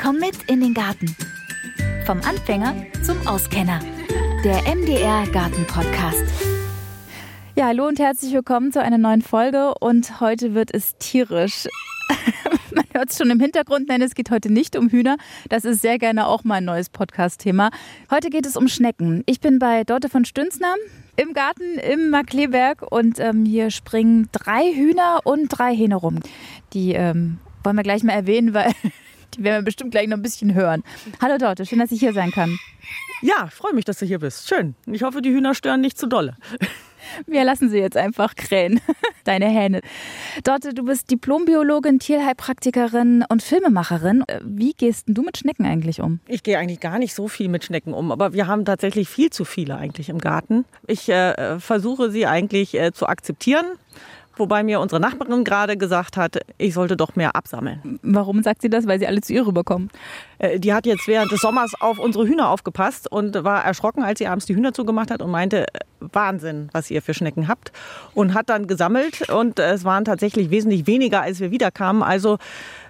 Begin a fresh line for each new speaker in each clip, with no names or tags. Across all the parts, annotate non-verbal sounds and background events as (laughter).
Komm mit in den Garten. Vom Anfänger zum Auskenner. Der MDR Garten Podcast.
Ja, hallo und herzlich willkommen zu einer neuen Folge. Und heute wird es tierisch. (laughs) Man hört es schon im Hintergrund, nein, es geht heute nicht um Hühner. Das ist sehr gerne auch mal ein neues Podcast-Thema. Heute geht es um Schnecken. Ich bin bei Dorte von Stünzner im Garten im Markleberg und ähm, hier springen drei Hühner und drei Hähne rum. Die ähm, wollen wir gleich mal erwähnen, weil die werden wir bestimmt gleich noch ein bisschen hören. Hallo Dorte, schön, dass ich hier sein kann.
Ja, freue mich, dass du hier bist. Schön. Ich hoffe, die Hühner stören nicht zu dolle. (laughs)
Wir lassen sie jetzt einfach krähen, (laughs) deine Hähne. Dorte, du bist Diplombiologin, Tierheilpraktikerin und Filmemacherin. Wie gehst du mit Schnecken eigentlich um?
Ich gehe eigentlich gar nicht so viel mit Schnecken um, aber wir haben tatsächlich viel zu viele eigentlich im Garten. Ich äh, versuche sie eigentlich äh, zu akzeptieren wobei mir unsere Nachbarin gerade gesagt hat, ich sollte doch mehr absammeln.
Warum sagt sie das? Weil sie alle zu ihr rüberkommen.
Äh, die hat jetzt während des Sommers auf unsere Hühner aufgepasst und war erschrocken, als sie abends die Hühner zugemacht hat und meinte, Wahnsinn, was ihr für Schnecken habt. Und hat dann gesammelt und es waren tatsächlich wesentlich weniger, als wir wiederkamen. Also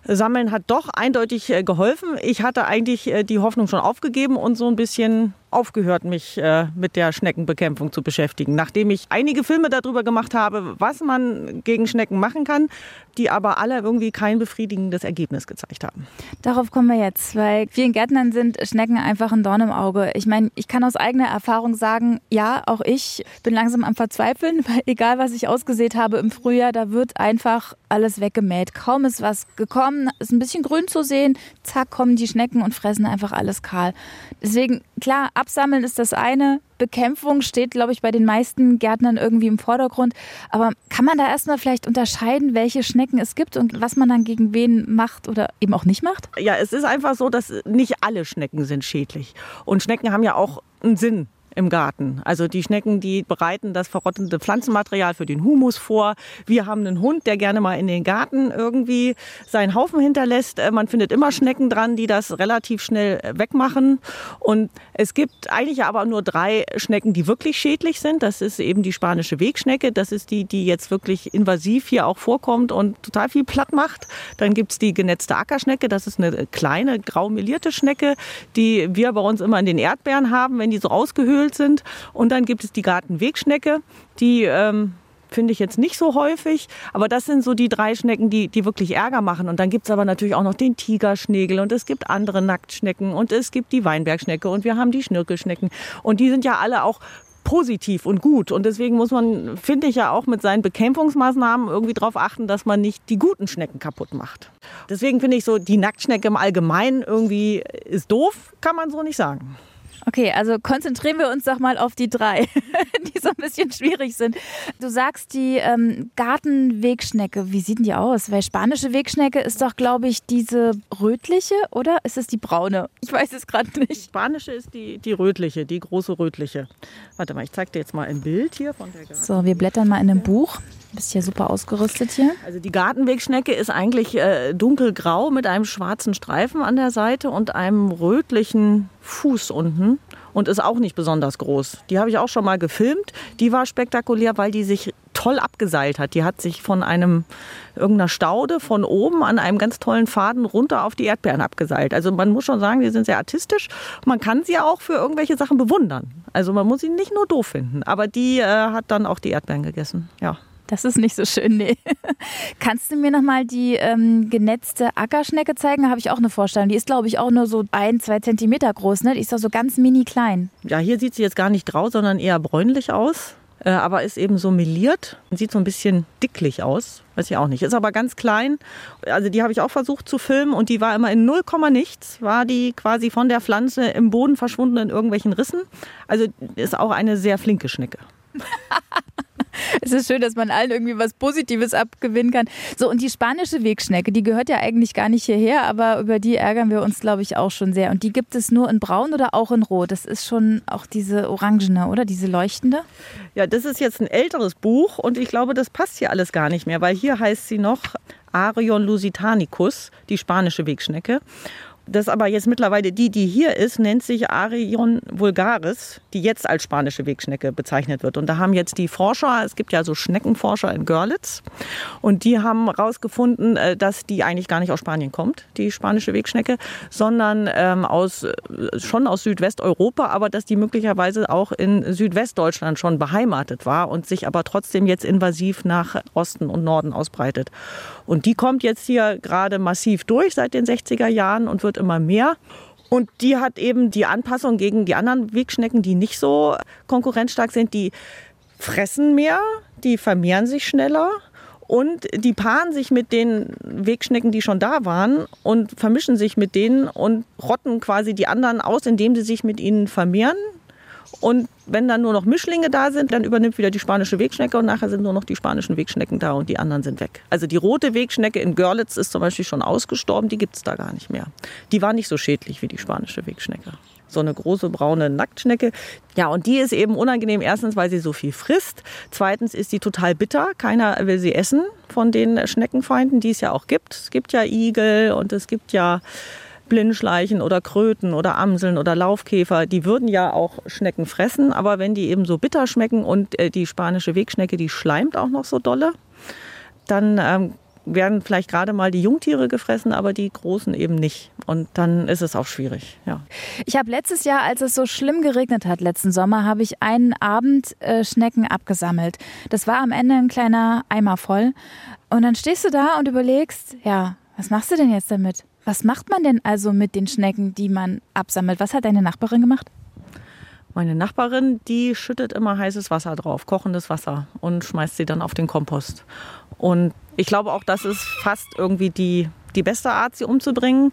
Sammeln hat doch eindeutig äh, geholfen. Ich hatte eigentlich äh, die Hoffnung schon aufgegeben und so ein bisschen aufgehört, mich äh, mit der Schneckenbekämpfung zu beschäftigen. Nachdem ich einige Filme darüber gemacht habe, was man gegen Schnecken machen kann, die aber alle irgendwie kein befriedigendes Ergebnis gezeigt haben.
Darauf kommen wir jetzt, weil vielen Gärtnern sind Schnecken einfach ein Dorn im Auge. Ich meine, ich kann aus eigener Erfahrung sagen, ja, auch ich bin langsam am Verzweifeln, (laughs) weil egal was ich ausgesät habe im Frühjahr, da wird einfach alles weggemäht. Kaum ist was gekommen, ist ein bisschen grün zu sehen, zack, kommen die Schnecken und fressen einfach alles kahl. Deswegen, klar, absammeln ist das eine, Bekämpfung steht, glaube ich, bei den meisten Gärtnern irgendwie im Vordergrund. Aber kann man da erstmal vielleicht unterscheiden, welche Schnecken es gibt und was man dann gegen wen macht oder eben auch nicht macht?
Ja, es ist einfach so, dass nicht alle Schnecken sind schädlich. Und Schnecken haben ja auch einen Sinn im Garten. Also die Schnecken, die bereiten das verrottende Pflanzenmaterial für den Humus vor. Wir haben einen Hund, der gerne mal in den Garten irgendwie seinen Haufen hinterlässt. Äh, man findet immer Schnecken dran, die das relativ schnell äh, wegmachen. Und es gibt eigentlich aber nur drei Schnecken, die wirklich schädlich sind. Das ist eben die spanische Wegschnecke. Das ist die, die jetzt wirklich invasiv hier auch vorkommt und total viel platt macht. Dann gibt es die genetzte Ackerschnecke. Das ist eine kleine graumelierte Schnecke, die wir bei uns immer in den Erdbeeren haben, wenn die so ausgehöhlt gefüllt sind. Und dann gibt es die Gartenwegschnecke, die ähm, finde ich jetzt nicht so häufig. Aber das sind so die drei Schnecken, die, die wirklich Ärger machen. Und dann gibt es aber natürlich auch noch den Tigerschnegel und es gibt andere Nacktschnecken und es gibt die Weinbergschnecke und wir haben die Schnirkelschnecken. Und die sind ja alle auch positiv und gut. Und deswegen muss man, finde ich ja auch mit seinen Bekämpfungsmaßnahmen irgendwie darauf achten, dass man nicht die guten Schnecken kaputt macht. Deswegen finde ich so, die Nacktschnecke im Allgemeinen irgendwie ist doof, kann man so nicht sagen.
Okay, also konzentrieren wir uns doch mal auf die drei, (laughs) die so ein bisschen schwierig sind. Du sagst die ähm, Gartenwegschnecke. Wie sieht denn die aus? Weil spanische Wegschnecke ist doch, glaube ich, diese rötliche oder ist es die braune? Ich weiß es gerade nicht.
Spanische ist die, die rötliche, die große rötliche. Warte mal, ich zeige dir jetzt mal ein Bild hier von der Garten.
So, wir blättern mal in einem Buch. Du bist ja super ausgerüstet hier.
Also die Gartenwegschnecke ist eigentlich äh, dunkelgrau mit einem schwarzen Streifen an der Seite und einem rötlichen Fuß unten und ist auch nicht besonders groß. Die habe ich auch schon mal gefilmt. Die war spektakulär, weil die sich toll abgeseilt hat. Die hat sich von einem irgendeiner Staude von oben an einem ganz tollen Faden runter auf die Erdbeeren abgeseilt. Also man muss schon sagen, die sind sehr artistisch. Man kann sie auch für irgendwelche Sachen bewundern. Also man muss sie nicht nur doof finden. Aber die äh, hat dann auch die Erdbeeren gegessen. Ja.
Das ist nicht so schön, nee. (laughs) Kannst du mir nochmal die ähm, genetzte Ackerschnecke zeigen? Da habe ich auch eine Vorstellung. Die ist, glaube ich, auch nur so ein, zwei Zentimeter groß. Ne? Die ist doch so ganz mini klein.
Ja, hier sieht sie jetzt gar nicht grau, sondern eher bräunlich aus. Äh, aber ist eben so meliert und sieht so ein bisschen dicklich aus. Weiß ich auch nicht. Ist aber ganz klein. Also die habe ich auch versucht zu filmen und die war immer in 0, nichts. War die quasi von der Pflanze im Boden verschwunden in irgendwelchen Rissen. Also ist auch eine sehr flinke Schnecke. (laughs)
es ist schön, dass man allen irgendwie was Positives abgewinnen kann. So, und die spanische Wegschnecke, die gehört ja eigentlich gar nicht hierher, aber über die ärgern wir uns, glaube ich, auch schon sehr. Und die gibt es nur in Braun oder auch in Rot? Das ist schon auch diese orangene, oder? Diese leuchtende?
Ja, das ist jetzt ein älteres Buch und ich glaube, das passt hier alles gar nicht mehr, weil hier heißt sie noch Arion lusitanicus, die spanische Wegschnecke. Das aber jetzt mittlerweile die, die hier ist, nennt sich Arion vulgaris, die jetzt als spanische Wegschnecke bezeichnet wird. Und da haben jetzt die Forscher, es gibt ja so Schneckenforscher in Görlitz, und die haben herausgefunden, äh, dass die eigentlich gar nicht aus Spanien kommt, die spanische Wegschnecke, sondern ähm, aus, äh, schon aus Südwesteuropa, aber dass die möglicherweise auch in Südwestdeutschland schon beheimatet war und sich aber trotzdem jetzt invasiv nach Osten und Norden ausbreitet. Und die kommt jetzt hier gerade massiv durch seit den 60er Jahren und wird immer mehr. Und die hat eben die Anpassung gegen die anderen Wegschnecken, die nicht so konkurrenzstark sind, die fressen mehr, die vermehren sich schneller und die paaren sich mit den Wegschnecken, die schon da waren und vermischen sich mit denen und rotten quasi die anderen aus, indem sie sich mit ihnen vermehren. Und wenn dann nur noch Mischlinge da sind, dann übernimmt wieder die spanische Wegschnecke und nachher sind nur noch die spanischen Wegschnecken da und die anderen sind weg. Also die rote Wegschnecke in Görlitz ist zum Beispiel schon ausgestorben, die gibt es da gar nicht mehr. Die war nicht so schädlich wie die spanische Wegschnecke. So eine große braune Nacktschnecke. Ja, und die ist eben unangenehm. Erstens, weil sie so viel frisst. Zweitens ist sie total bitter. Keiner will sie essen von den Schneckenfeinden, die es ja auch gibt. Es gibt ja Igel und es gibt ja Blindschleichen oder Kröten oder Amseln oder Laufkäfer, die würden ja auch Schnecken fressen, aber wenn die eben so bitter schmecken und äh, die spanische Wegschnecke, die schleimt auch noch so dolle, dann ähm, werden vielleicht gerade mal die Jungtiere gefressen, aber die großen eben nicht. Und dann ist es auch schwierig. Ja.
Ich habe letztes Jahr, als es so schlimm geregnet hat, letzten Sommer, habe ich einen Abend äh, Schnecken abgesammelt. Das war am Ende ein kleiner Eimer voll. Und dann stehst du da und überlegst, ja, was machst du denn jetzt damit? Was macht man denn also mit den Schnecken, die man absammelt? Was hat deine Nachbarin gemacht?
Meine Nachbarin, die schüttet immer heißes Wasser drauf, kochendes Wasser und schmeißt sie dann auf den Kompost. Und ich glaube auch, das ist fast irgendwie die, die beste Art, sie umzubringen.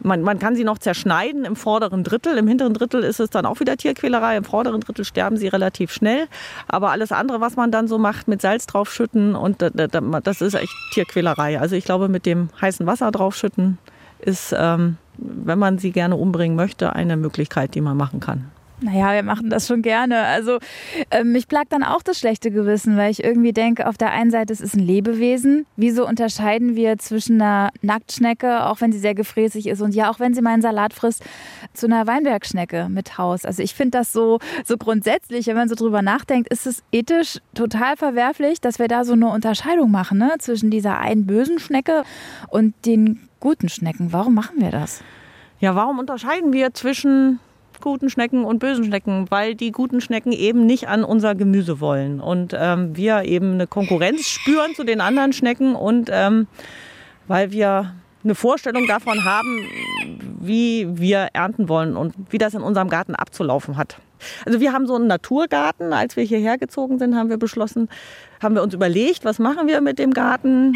Man, man, kann sie noch zerschneiden im vorderen Drittel. Im hinteren Drittel ist es dann auch wieder Tierquälerei. Im vorderen Drittel sterben sie relativ schnell. Aber alles andere, was man dann so macht, mit Salz draufschütten, und das ist echt Tierquälerei. Also ich glaube, mit dem heißen Wasser draufschütten, ist, ähm, wenn man sie gerne umbringen möchte, eine Möglichkeit, die man machen kann.
Naja, wir machen das schon gerne. Also äh, mich plagt dann auch das schlechte Gewissen, weil ich irgendwie denke, auf der einen Seite es ist ein Lebewesen. Wieso unterscheiden wir zwischen einer Nacktschnecke, auch wenn sie sehr gefräßig ist, und ja, auch wenn sie meinen Salat frisst, zu einer Weinbergschnecke mit Haus? Also ich finde das so, so grundsätzlich, wenn man so drüber nachdenkt, ist es ethisch total verwerflich, dass wir da so eine Unterscheidung machen ne? zwischen dieser einen bösen Schnecke und den guten Schnecken. Warum machen wir das?
Ja, warum unterscheiden wir zwischen guten Schnecken und bösen Schnecken? Weil die guten Schnecken eben nicht an unser Gemüse wollen und ähm, wir eben eine Konkurrenz spüren zu den anderen Schnecken und ähm, weil wir eine Vorstellung davon haben, wie wir ernten wollen und wie das in unserem Garten abzulaufen hat. Also wir haben so einen Naturgarten. Als wir hierher gezogen sind, haben wir beschlossen, haben wir uns überlegt, was machen wir mit dem Garten,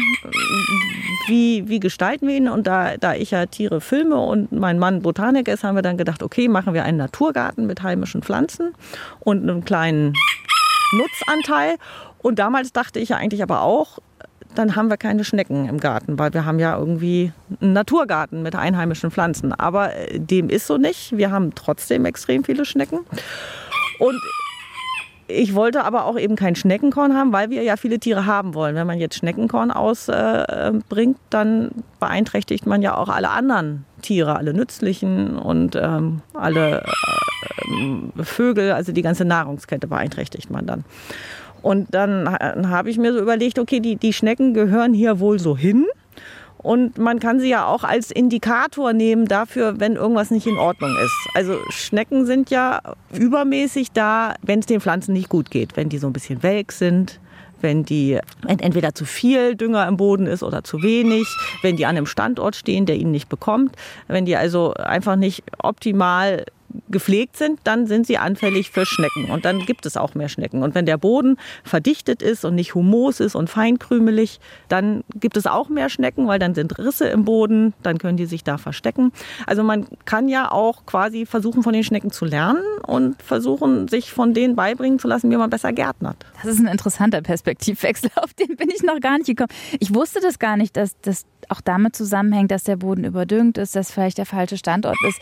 wie, wie gestalten wir ihn. Und da, da ich ja Tiere filme und mein Mann Botanik ist, haben wir dann gedacht, okay, machen wir einen Naturgarten mit heimischen Pflanzen und einem kleinen Nutzanteil. Und damals dachte ich ja eigentlich aber auch, dann haben wir keine Schnecken im Garten, weil wir haben ja irgendwie einen Naturgarten mit einheimischen Pflanzen. Aber äh, dem ist so nicht. Wir haben trotzdem extrem viele Schnecken. Und ich wollte aber auch eben kein Schneckenkorn haben, weil wir ja viele Tiere haben wollen. Wenn man jetzt Schneckenkorn ausbringt, äh, dann beeinträchtigt man ja auch alle anderen Tiere, alle nützlichen und ähm, alle äh, Vögel, also die ganze Nahrungskette beeinträchtigt man dann. Und dann habe ich mir so überlegt, okay, die, die Schnecken gehören hier wohl so hin. Und man kann sie ja auch als Indikator nehmen dafür, wenn irgendwas nicht in Ordnung ist. Also Schnecken sind ja übermäßig da, wenn es den Pflanzen nicht gut geht. Wenn die so ein bisschen welk sind, wenn die entweder zu viel Dünger im Boden ist oder zu wenig, wenn die an einem Standort stehen, der ihnen nicht bekommt, wenn die also einfach nicht optimal gepflegt sind, dann sind sie anfällig für Schnecken und dann gibt es auch mehr Schnecken. Und wenn der Boden verdichtet ist und nicht humos ist und feinkrümelig, dann gibt es auch mehr Schnecken, weil dann sind Risse im Boden, dann können die sich da verstecken. Also man kann ja auch quasi versuchen, von den Schnecken zu lernen und versuchen, sich von denen beibringen zu lassen, wie man besser gärtnert.
Das ist ein interessanter Perspektivwechsel, (laughs) auf den bin ich noch gar nicht gekommen. Ich wusste das gar nicht, dass das auch damit zusammenhängt, dass der Boden überdüngt ist, dass vielleicht der falsche Standort ist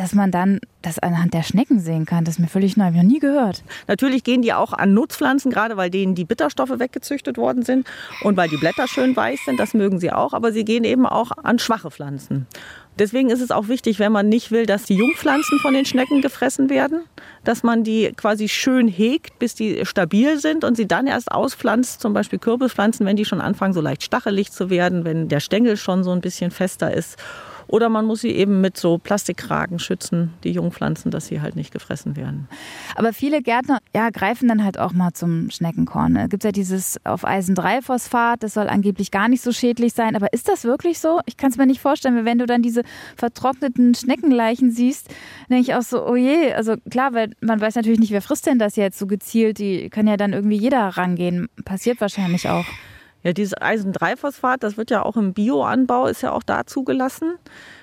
dass man dann das anhand der Schnecken sehen kann. Das ist mir völlig neu, habe ich noch nie gehört.
Natürlich gehen die auch an Nutzpflanzen, gerade weil denen die Bitterstoffe weggezüchtet worden sind und weil die Blätter schön weiß sind, das mögen sie auch, aber sie gehen eben auch an schwache Pflanzen. Deswegen ist es auch wichtig, wenn man nicht will, dass die Jungpflanzen von den Schnecken gefressen werden, dass man die quasi schön hegt, bis die stabil sind und sie dann erst auspflanzt, zum Beispiel Kürbispflanzen, wenn die schon anfangen, so leicht stachelig zu werden, wenn der Stängel schon so ein bisschen fester ist. Oder man muss sie eben mit so Plastikkragen schützen, die Jungpflanzen, dass sie halt nicht gefressen werden.
Aber viele Gärtner ja, greifen dann halt auch mal zum Schneckenkorn. Es gibt ja dieses auf Eisen-3-Phosphat, das soll angeblich gar nicht so schädlich sein. Aber ist das wirklich so? Ich kann es mir nicht vorstellen, wenn du dann diese vertrockneten Schneckenleichen siehst, denke ich auch so, oh je, also klar, weil man weiß natürlich nicht, wer frisst denn das jetzt so gezielt. Die kann ja dann irgendwie jeder rangehen. Passiert wahrscheinlich auch.
Ja, dieses Eisen-3-Phosphat, das wird ja auch im Bioanbau, ist ja auch da zugelassen.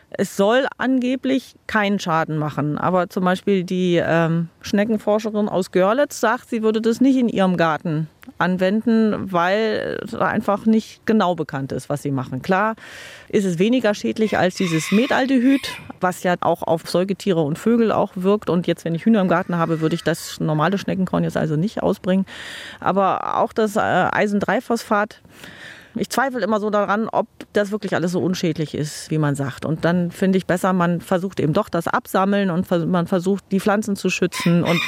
Es soll angeblich keinen Schaden machen. Aber zum Beispiel die ähm, Schneckenforscherin aus Görlitz sagt, sie würde das nicht in ihrem Garten anwenden, weil einfach nicht genau bekannt ist, was sie machen. Klar ist es weniger schädlich als dieses Metaldehyd, was ja auch auf Säugetiere und Vögel auch wirkt. Und jetzt, wenn ich Hühner im Garten habe, würde ich das normale Schneckenkorn jetzt also nicht ausbringen. Aber auch das äh, Eisen-3-Phosphat ich zweifle immer so daran, ob das wirklich alles so unschädlich ist, wie man sagt. Und dann finde ich besser, man versucht eben doch das Absammeln und man versucht, die Pflanzen zu schützen. Und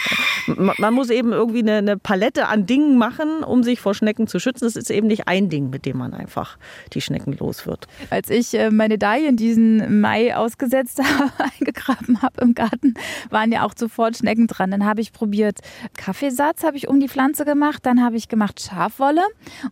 man muss eben irgendwie eine, eine Palette an Dingen machen, um sich vor Schnecken zu schützen. Das ist eben nicht ein Ding, mit dem man einfach die Schnecken los wird.
Als ich äh, meine Dahlien diesen Mai ausgesetzt habe, (laughs) eingegraben habe im Garten, waren ja auch sofort Schnecken dran. Dann habe ich probiert, Kaffeesatz habe ich um die Pflanze gemacht, dann habe ich gemacht Schafwolle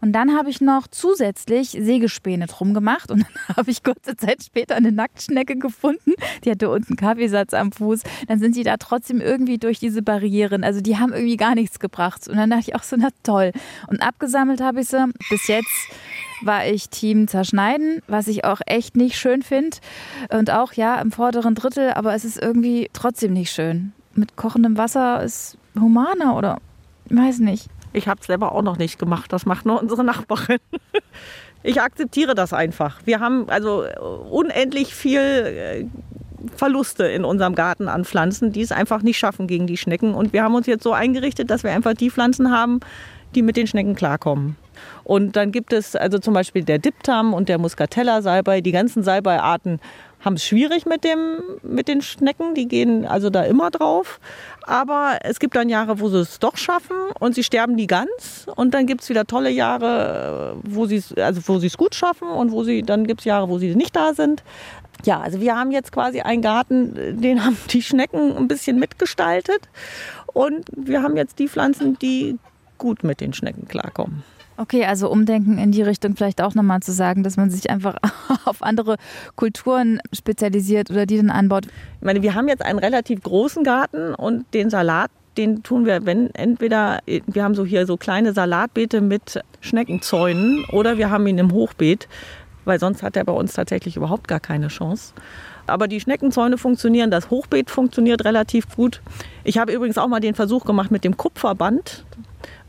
und dann habe ich noch zusätzlich zusätzlich Sägespäne drum gemacht und (laughs) dann habe ich kurze Zeit später eine Nacktschnecke gefunden. Die hatte unten Kaffeesatz am Fuß. Dann sind sie da trotzdem irgendwie durch diese Barrieren. Also die haben irgendwie gar nichts gebracht. Und dann dachte ich auch so, na toll. Und abgesammelt habe ich sie. Bis jetzt war ich Team Zerschneiden, was ich auch echt nicht schön finde. Und auch ja im vorderen Drittel, aber es ist irgendwie trotzdem nicht schön. Mit kochendem Wasser ist humaner oder weiß nicht.
Ich habe es selber auch noch nicht gemacht. Das macht nur unsere Nachbarin. (laughs) Ich akzeptiere das einfach. Wir haben also unendlich viel äh, Verluste in unserem Garten an Pflanzen, die es einfach nicht schaffen gegen die Schnecken. Und wir haben uns jetzt so eingerichtet, dass wir einfach die Pflanzen haben, die mit den Schnecken klarkommen. Und dann gibt es also zum Beispiel der Diptam und der Muscatella-Salbei, die ganzen Salbeiarten haben es schwierig mit, dem, mit den Schnecken. Die gehen also da immer drauf. Aber es gibt dann Jahre, wo sie es doch schaffen und sie sterben nie ganz. Und dann gibt es wieder tolle Jahre, wo sie also wo es gut schaffen und wo sie, dann gibt es Jahre, wo sie nicht da sind. Ja, also wir haben jetzt quasi einen Garten, den haben die Schnecken ein bisschen mitgestaltet. Und wir haben jetzt die Pflanzen, die gut mit den Schnecken klarkommen.
Okay, also umdenken in die Richtung vielleicht auch nochmal zu sagen, dass man sich einfach (laughs) auf andere Kulturen spezialisiert oder die dann anbaut.
Ich meine, wir haben jetzt einen relativ großen Garten und den Salat, den tun wir, wenn entweder, wir haben so hier so kleine Salatbeete mit Schneckenzäunen oder wir haben ihn im Hochbeet, weil sonst hat er bei uns tatsächlich überhaupt gar keine Chance. Aber die Schneckenzäune funktionieren, das Hochbeet funktioniert relativ gut. Ich habe übrigens auch mal den Versuch gemacht mit dem Kupferband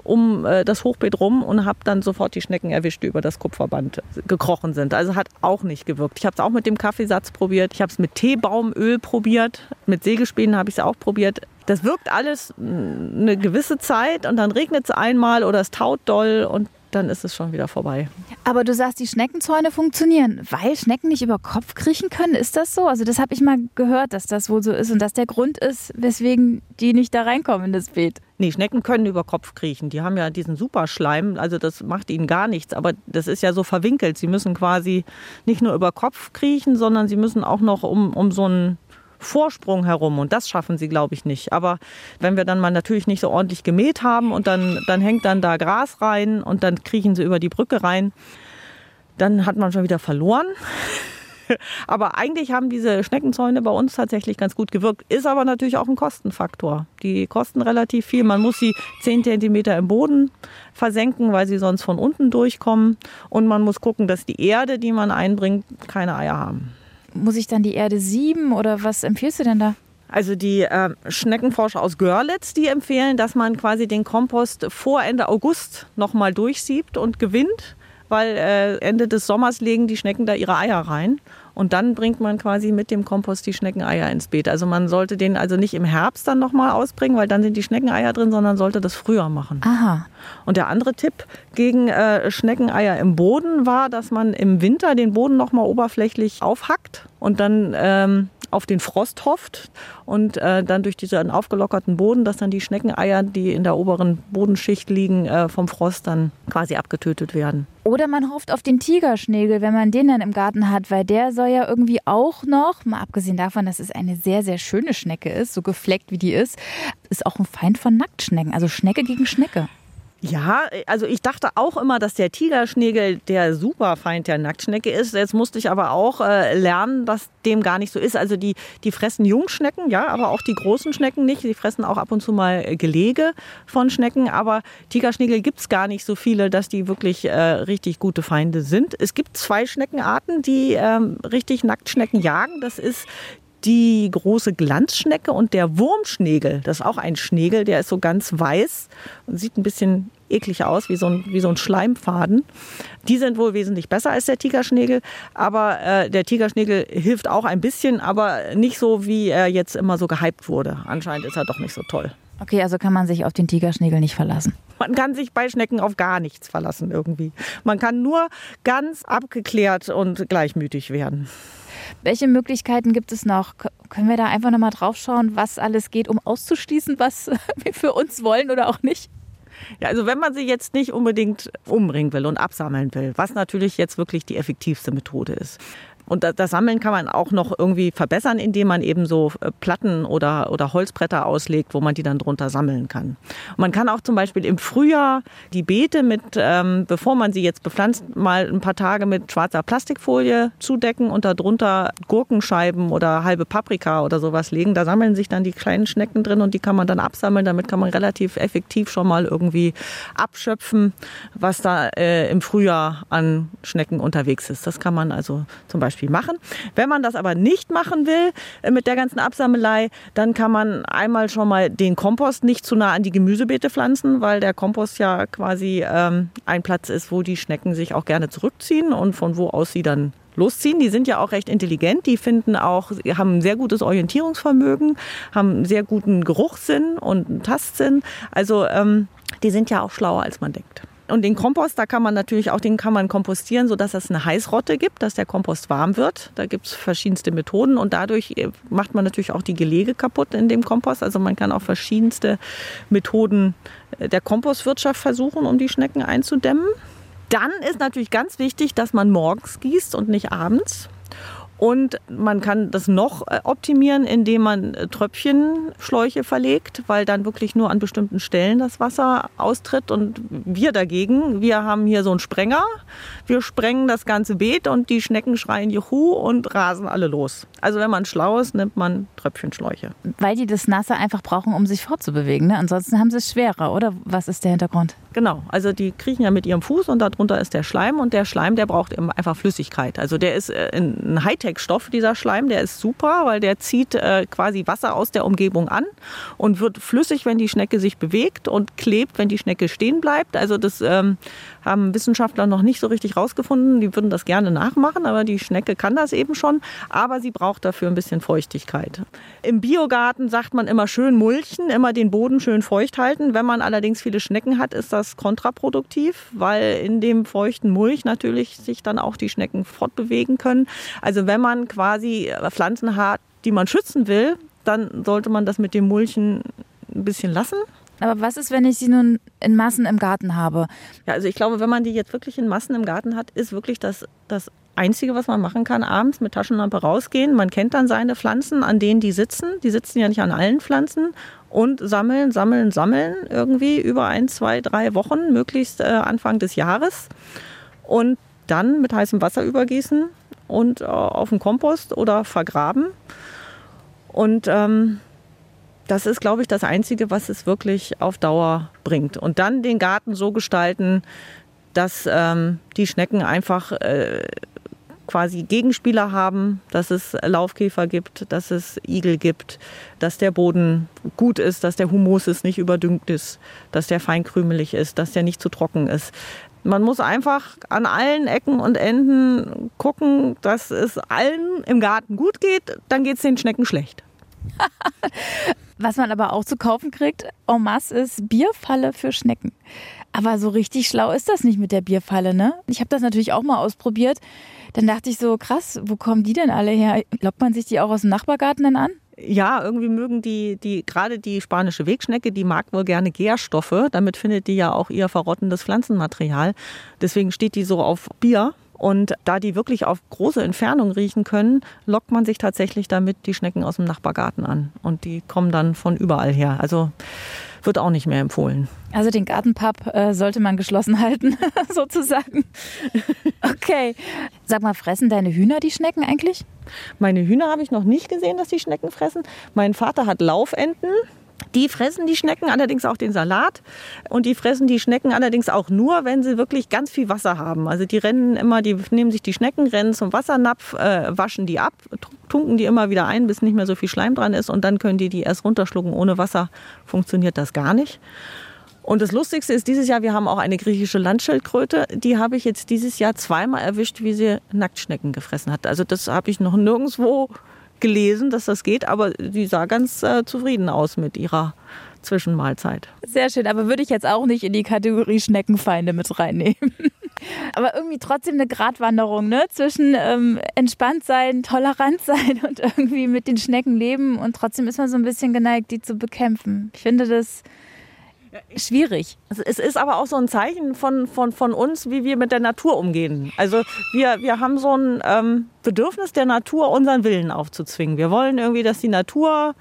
um äh, das Hochbeet rum und habe dann sofort die Schnecken erwischt, die über das Kupferband gekrochen sind. Also hat auch nicht gewirkt. Ich habe es auch mit dem Kaffeesatz probiert. Ich habe es mit Teebaumöl probiert. Mit Sägespänen habe ich es auch probiert. Das wirkt alles eine gewisse Zeit und dann regnet es einmal oder es taut doll und dann ist es schon wieder vorbei.
Aber du sagst, die Schneckenzäune funktionieren, weil Schnecken nicht über Kopf kriechen können. Ist das so? Also das habe ich mal gehört, dass das wohl so ist und dass der Grund ist, weswegen die nicht da reinkommen in das Beet.
Nee, Schnecken können über Kopf kriechen. Die haben ja diesen Superschleim, also das macht ihnen gar nichts. Aber das ist ja so verwinkelt. Sie müssen quasi nicht nur über Kopf kriechen, sondern sie müssen auch noch um, um so einen Vorsprung herum. Und das schaffen sie, glaube ich, nicht. Aber wenn wir dann mal natürlich nicht so ordentlich gemäht haben und dann, dann hängt dann da Gras rein und dann kriechen sie über die Brücke rein, dann hat man schon wieder verloren. (laughs) aber eigentlich haben diese Schneckenzäune bei uns tatsächlich ganz gut gewirkt. Ist aber natürlich auch ein Kostenfaktor. Die kosten relativ viel. Man muss sie 10 cm im Boden versenken, weil sie sonst von unten durchkommen. Und man muss gucken, dass die Erde, die man einbringt, keine Eier haben.
Muss ich dann die Erde sieben oder was empfiehlst du denn da?
Also die äh, Schneckenforscher aus Görlitz, die empfehlen, dass man quasi den Kompost vor Ende August nochmal durchsiebt und gewinnt weil äh, Ende des Sommers legen die Schnecken da ihre Eier rein. Und dann bringt man quasi mit dem Kompost die Schneckeneier ins Beet. Also man sollte den also nicht im Herbst dann nochmal ausbringen, weil dann sind die Schneckeneier drin, sondern sollte das früher machen.
Aha.
Und der andere Tipp gegen äh, Schneckeneier im Boden war, dass man im Winter den Boden nochmal oberflächlich aufhackt und dann ähm, auf den Frost hofft und äh, dann durch diesen aufgelockerten Boden, dass dann die Schneckeneier, die in der oberen Bodenschicht liegen, äh, vom Frost dann quasi abgetötet werden.
Oder man hofft auf den Tigerschnägel, wenn man den dann im Garten hat, weil der soll ja irgendwie auch noch, mal abgesehen davon, dass es eine sehr, sehr schöne Schnecke ist, so gefleckt wie die ist, ist auch ein Feind von Nacktschnecken, also Schnecke gegen Schnecke.
Ja, also ich dachte auch immer, dass der Tigerschnägel der Superfeind der Nacktschnecke ist. Jetzt musste ich aber auch äh, lernen, dass dem gar nicht so ist. Also die, die fressen Jungschnecken, ja, aber auch die großen Schnecken nicht. Die fressen auch ab und zu mal Gelege von Schnecken. Aber Tigerschnägel gibt es gar nicht so viele, dass die wirklich äh, richtig gute Feinde sind. Es gibt zwei Schneckenarten, die ähm, richtig Nacktschnecken jagen. Das ist die große Glanzschnecke und der Wurmschnägel. Das ist auch ein Schnägel, der ist so ganz weiß und sieht ein bisschen eklig aus, wie so ein, wie so ein Schleimfaden. Die sind wohl wesentlich besser als der Tigerschnägel, aber äh, der Tigerschnägel hilft auch ein bisschen, aber nicht so, wie er jetzt immer so gehypt wurde. Anscheinend ist er doch nicht so toll.
Okay, also kann man sich auf den Tigerschnägel nicht verlassen.
Man kann sich bei Schnecken auf gar nichts verlassen irgendwie. Man kann nur ganz abgeklärt und gleichmütig werden.
Welche Möglichkeiten gibt es noch? Können wir da einfach nochmal drauf schauen, was alles geht, um auszuschließen, was (laughs) wir für uns wollen oder auch nicht?
Ja, also wenn man sie jetzt nicht unbedingt umbringen will und absammeln will, was natürlich jetzt wirklich die effektivste Methode ist, und das Sammeln kann man auch noch irgendwie verbessern, indem man eben so äh, Platten oder, oder Holzbretter auslegt, wo man die dann drunter sammeln kann. Und man kann auch zum Beispiel im Frühjahr die Beete mit, ähm, bevor man sie jetzt bepflanzt, mal ein paar Tage mit schwarzer Plastikfolie zudecken und darunter Gurkenscheiben oder halbe Paprika oder sowas legen. Da sammeln sich dann die kleinen Schnecken drin und die kann man dann absammeln. Damit kann man relativ effektiv schon mal irgendwie abschöpfen, was da äh, im Frühjahr an Schnecken unterwegs ist. Das kann man also zum Beispiel Beispiel machen. Wenn man das aber nicht machen will äh, mit der ganzen Absammelei, dann kann man einmal schon mal den Kompost nicht zu nah an die Gemüsebeete pflanzen, weil der Kompost ja quasi ähm, ein Platz ist, wo die Schnecken sich auch gerne zurückziehen und von wo aus sie dann losziehen. Die sind ja auch recht intelligent. Die finden auch, haben ein sehr gutes Orientierungsvermögen, haben einen sehr guten Geruchssinn und einen Tastsinn. Also ähm, die sind ja auch schlauer, als man denkt. Und den Kompost, da kann man natürlich auch, den kann man kompostieren, sodass es eine Heißrotte gibt, dass der Kompost warm wird. Da gibt es verschiedenste Methoden und dadurch äh, macht man natürlich auch die Gelege kaputt in dem Kompost. Also man kann auch verschiedenste Methoden äh, der Kompostwirtschaft versuchen, um die Schnecken einzudämmen. Dann ist natürlich ganz wichtig, dass man morgens gießt und nicht abends. Und man kann das noch äh, optimieren, indem man äh, Tröpfchenschläuche verlegt, weil dann wirklich nur an bestimmten Stellen das Wasser austritt. Und wir dagegen, wir haben hier so einen Sprenger. Wir sprengen das ganze Beet und die Schnecken schreien Juhu und rasen alle los. Also wenn man schlau ist, nimmt man Tröpfchenschläuche.
Weil die das Nasse einfach brauchen, um sich fortzubewegen. Ne? Ansonsten haben sie es schwerer, oder? Was ist der Hintergrund?
Genau, also die kriechen ja mit ihrem Fuß und darunter ist der Schleim und der Schleim, der braucht einfach Flüssigkeit. Also der ist äh, ein Hightech-Stoff, dieser Schleim, der ist super, weil der zieht äh, quasi Wasser aus der Umgebung an und wird flüssig, wenn die Schnecke sich bewegt und klebt, wenn die Schnecke stehen bleibt. Also das ähm, haben Wissenschaftler noch nicht so richtig rausgefunden. Die würden das gerne nachmachen, aber die Schnecke kann das eben schon. Aber sie braucht dafür ein bisschen Feuchtigkeit. Im Biogarten sagt man immer schön mulchen, immer den Boden schön feucht halten. Wenn man allerdings viele Schnecken hat, ist das kontraproduktiv, weil in dem feuchten Mulch natürlich sich dann auch die Schnecken fortbewegen können. Also wenn man quasi Pflanzen hat, die man schützen will, dann sollte man das mit dem Mulchen ein bisschen lassen.
Aber was ist, wenn ich sie nun in Massen im Garten habe?
Ja, also ich glaube, wenn man die jetzt wirklich in Massen im Garten hat, ist wirklich das, das Einzige, was man machen kann, abends mit Taschenlampe rausgehen. Man kennt dann seine Pflanzen, an denen die sitzen. Die sitzen ja nicht an allen Pflanzen. Und sammeln, sammeln, sammeln irgendwie über ein, zwei, drei Wochen, möglichst äh, Anfang des Jahres. Und dann mit heißem Wasser übergießen und äh, auf den Kompost oder vergraben. Und ähm, das ist, glaube ich, das Einzige, was es wirklich auf Dauer bringt. Und dann den Garten so gestalten, dass ähm, die Schnecken einfach äh, quasi Gegenspieler haben, dass es Laufkäfer gibt, dass es Igel gibt, dass der Boden gut ist, dass der Humus ist, nicht überdüngt ist, dass der feinkrümelig ist, dass der nicht zu trocken ist. Man muss einfach an allen Ecken und Enden gucken, dass es allen im Garten gut geht, dann geht es den Schnecken schlecht. (laughs)
Was man aber auch zu kaufen kriegt, en masse ist Bierfalle für Schnecken. Aber so richtig schlau ist das nicht mit der Bierfalle, ne? Ich habe das natürlich auch mal ausprobiert. Dann dachte ich so, krass, wo kommen die denn alle her? Lockt man sich die auch aus dem Nachbargarten dann an?
Ja, irgendwie mögen die, die gerade die spanische Wegschnecke, die mag wohl gerne Gärstoffe. Damit findet die ja auch ihr verrottendes Pflanzenmaterial. Deswegen steht die so auf Bier. Und da die wirklich auf große Entfernung riechen können, lockt man sich tatsächlich damit die Schnecken aus dem Nachbargarten an. Und die kommen dann von überall her. Also wird auch nicht mehr empfohlen.
Also den Gartenpub äh, sollte man geschlossen (laughs) halten, (laughs) sozusagen. Okay. Sag mal, fressen deine Hühner die Schnecken eigentlich?
Meine Hühner habe ich noch nicht gesehen, dass die Schnecken fressen. Mein Vater hat Laufenten. Die fressen die Schnecken, allerdings auch den Salat. Und die fressen die Schnecken allerdings auch nur, wenn sie wirklich ganz viel Wasser haben. Also die rennen immer, die nehmen sich die Schnecken, rennen zum Wassernapf, äh, waschen die ab, tunken die immer wieder ein, bis nicht mehr so viel Schleim dran ist. Und dann können die die erst runterschlucken. Ohne Wasser funktioniert das gar nicht. Und das Lustigste ist dieses Jahr, wir haben auch eine griechische Landschildkröte. Die habe ich jetzt dieses Jahr zweimal erwischt, wie sie Nacktschnecken gefressen hat. Also das habe ich noch nirgendwo gelesen, dass das geht, aber die sah ganz äh, zufrieden aus mit ihrer Zwischenmahlzeit.
Sehr schön, aber würde ich jetzt auch nicht in die Kategorie Schneckenfeinde mit reinnehmen. (laughs) aber irgendwie trotzdem eine Gratwanderung ne? zwischen ähm, entspannt sein, tolerant sein (laughs) und irgendwie mit den Schnecken leben und trotzdem ist man so ein bisschen geneigt, die zu bekämpfen. Ich finde das schwierig.
Also es ist aber auch so ein Zeichen von, von, von uns, wie wir mit der Natur umgehen. Also wir, wir haben so ein ähm, Bedürfnis der Natur, unseren Willen aufzuzwingen. Wir wollen irgendwie, dass die Natur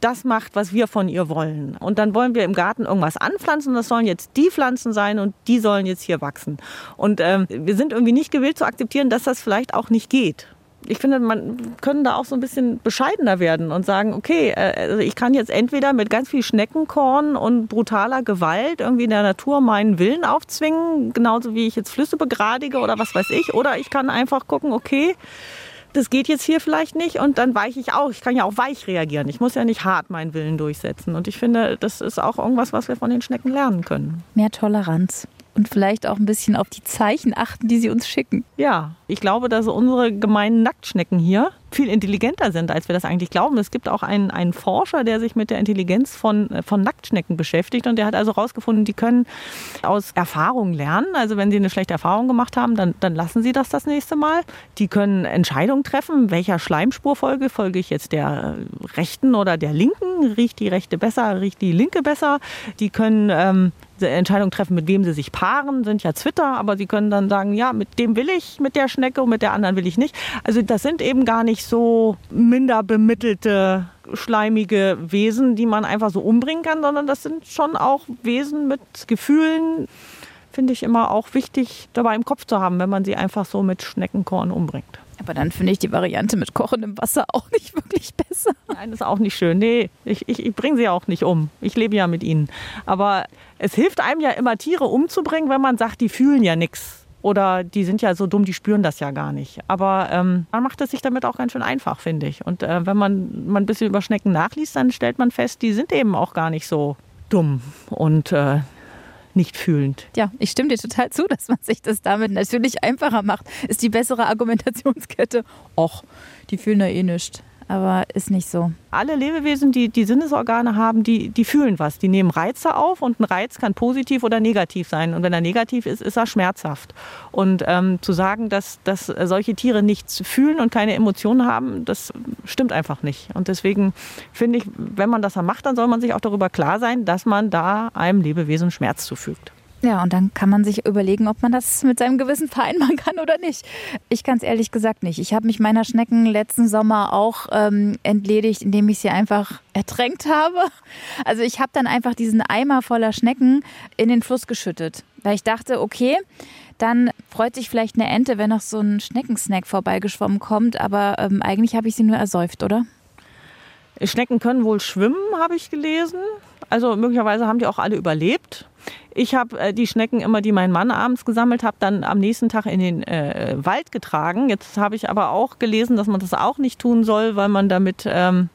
das macht, was wir von ihr wollen. Und dann wollen wir im Garten irgendwas anpflanzen. Das sollen jetzt die Pflanzen sein und die sollen jetzt hier wachsen. Und ähm, wir sind irgendwie nicht gewillt zu akzeptieren, dass das vielleicht auch nicht geht ich finde, man können da auch so ein bisschen bescheidener werden und sagen, okay, äh, also ich kann jetzt entweder mit ganz viel Schneckenkorn und brutaler Gewalt irgendwie in der Natur meinen Willen aufzwingen, genauso wie ich jetzt Flüsse begradige oder was weiß ich, oder ich kann einfach gucken, okay, das geht jetzt hier vielleicht nicht und dann weiche ich auch. Ich kann ja auch weich reagieren. Ich muss ja nicht hart meinen Willen durchsetzen. Und ich finde, das ist auch irgendwas, was wir von den Schnecken lernen können.
Mehr Toleranz und vielleicht auch ein bisschen auf die Zeichen achten, die sie uns schicken.
Ja, ich glaube, dass unsere gemeinen Nacktschnecken hier viel intelligenter sind, als wir das eigentlich glauben. Es gibt auch einen, einen Forscher, der sich mit der Intelligenz von, von Nacktschnecken beschäftigt und der hat also herausgefunden, die können aus Erfahrung lernen. Also wenn sie eine schlechte Erfahrung gemacht haben, dann, dann lassen sie das das nächste Mal. Die können Entscheidungen treffen, welcher Schleimspur folge. Folge ich jetzt der rechten oder der linken? Riecht die rechte besser, riecht die linke besser? Die können ähm, Entscheidung treffen, mit wem sie sich paaren, sind ja Twitter, aber sie können dann sagen, ja, mit dem will ich, mit der Schnecke und mit der anderen will ich nicht. Also das sind eben gar nicht so minder bemittelte, schleimige Wesen, die man einfach so umbringen kann, sondern das sind schon auch Wesen mit Gefühlen, finde ich immer auch wichtig dabei im Kopf zu haben, wenn man sie einfach so mit Schneckenkorn umbringt.
Aber dann finde ich die Variante mit kochendem Wasser auch nicht (laughs) wirklich besser.
Nein, ist auch nicht schön. Nee, ich, ich, ich bringe sie auch nicht um. Ich lebe ja mit ihnen. Aber es hilft einem ja immer, Tiere umzubringen, wenn man sagt, die fühlen ja nichts. Oder die sind ja so dumm, die spüren das ja gar nicht. Aber ähm, man macht es sich damit auch ganz schön einfach, finde ich. Und äh, wenn man, man ein bisschen über Schnecken nachliest, dann stellt man fest, die sind eben auch gar nicht so dumm. Und äh, nicht fühlend.
Ja, ich stimme dir total zu, dass man sich das damit natürlich einfacher macht. Ist die bessere Argumentationskette. Och, die fühlen ja eh nichts aber ist nicht so.
Alle Lebewesen, die die Sinnesorgane haben, die, die fühlen was. Die nehmen Reize auf und ein Reiz kann positiv oder negativ sein. Und wenn er negativ ist, ist er schmerzhaft. Und ähm, zu sagen, dass, dass solche Tiere nichts fühlen und keine Emotionen haben, das stimmt einfach nicht. Und deswegen finde ich, wenn man das macht, dann soll man sich auch darüber klar sein, dass man da einem Lebewesen Schmerz zufügt.
Ja, und dann kann man sich überlegen, ob man das mit seinem Gewissen vereinbaren (laughs) kann oder nicht. Ich kann es ehrlich gesagt nicht. Ich habe mich meiner Schnecken letzten Sommer auch ähm, entledigt, indem ich sie einfach (laughs) ertränkt habe. Also ich habe dann einfach diesen Eimer voller Schnecken in den Fluss geschüttet, weil ich dachte, okay, dann freut sich vielleicht eine Ente, wenn noch so ein Schneckensnack vorbeigeschwommen kommt, aber ähm, eigentlich habe ich sie nur ersäuft, oder?
Schnecken können wohl schwimmen, habe ich gelesen. Also möglicherweise haben die auch alle überlebt. Ich habe äh, die Schnecken immer, die mein Mann abends gesammelt hat, dann am nächsten Tag in den äh, Wald getragen. Jetzt habe ich aber auch gelesen, dass man das auch nicht tun soll, weil man damit ähm,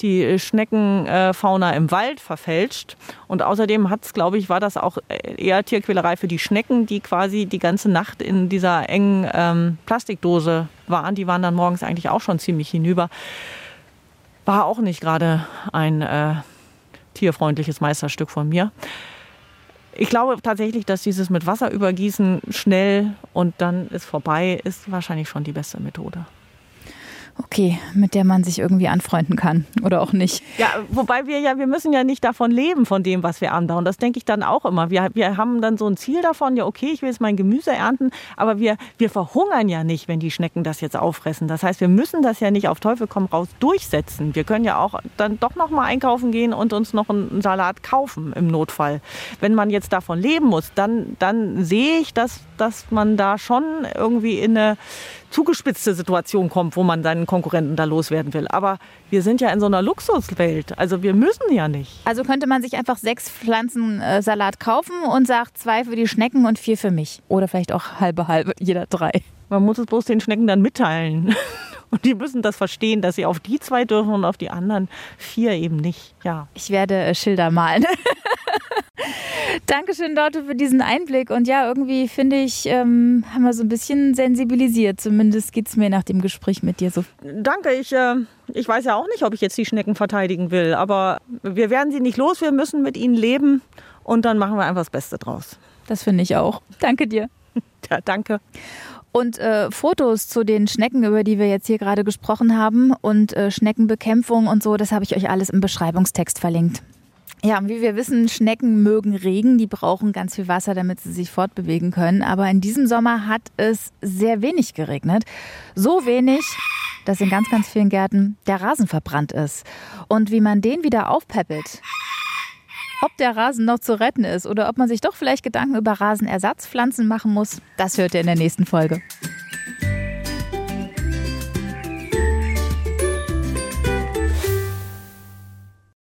die Schneckenfauna im Wald verfälscht. Und außerdem hat's, glaube ich, war das auch eher Tierquälerei für die Schnecken, die quasi die ganze Nacht in dieser engen ähm, Plastikdose waren. Die waren dann morgens eigentlich auch schon ziemlich hinüber. War auch nicht gerade ein äh, tierfreundliches Meisterstück von mir. Ich glaube tatsächlich, dass dieses mit Wasser übergießen schnell und dann ist vorbei, ist wahrscheinlich schon die beste Methode
okay, mit der man sich irgendwie anfreunden kann oder auch nicht.
Ja, wobei wir ja, wir müssen ja nicht davon leben, von dem, was wir anbauen. Das denke ich dann auch immer. Wir, wir haben dann so ein Ziel davon, ja, okay, ich will jetzt mein Gemüse ernten, aber wir, wir verhungern ja nicht, wenn die Schnecken das jetzt auffressen. Das heißt, wir müssen das ja nicht auf Teufel komm raus durchsetzen. Wir können ja auch dann doch noch mal einkaufen gehen und uns noch einen Salat kaufen im Notfall. Wenn man jetzt davon leben muss, dann, dann sehe ich, dass, dass man da schon irgendwie in eine zugespitzte Situation kommt, wo man seinen Konkurrenten da loswerden will. Aber wir sind ja in so einer Luxuswelt. Also wir müssen ja nicht.
Also könnte man sich einfach sechs Pflanzen äh, Salat kaufen und sagt zwei für die Schnecken und vier für mich. Oder vielleicht auch halbe halbe, jeder drei.
Man muss es bloß den Schnecken dann mitteilen. Und die müssen das verstehen, dass sie auf die zwei dürfen und auf die anderen vier eben nicht. Ja.
Ich werde äh, Schilder malen. (laughs) Dankeschön, Dorte, für diesen Einblick. Und ja, irgendwie finde ich, ähm, haben wir so ein bisschen sensibilisiert. Zumindest geht es mir nach dem Gespräch mit dir so.
Danke, ich, äh, ich weiß ja auch nicht, ob ich jetzt die Schnecken verteidigen will. Aber wir werden sie nicht los, wir müssen mit ihnen leben. Und dann machen wir einfach das Beste draus.
Das finde ich auch. Danke dir. (laughs)
Ja, danke.
Und äh, Fotos zu den Schnecken, über die wir jetzt hier gerade gesprochen haben, und äh, Schneckenbekämpfung und so, das habe ich euch alles im Beschreibungstext verlinkt. Ja, wie wir wissen, Schnecken mögen Regen, die brauchen ganz viel Wasser, damit sie sich fortbewegen können. Aber in diesem Sommer hat es sehr wenig geregnet. So wenig, dass in ganz, ganz vielen Gärten der Rasen verbrannt ist. Und wie man den wieder aufpäppelt, ob der Rasen noch zu retten ist oder ob man sich doch vielleicht Gedanken über Rasenersatzpflanzen machen muss, das hört ihr in der nächsten Folge.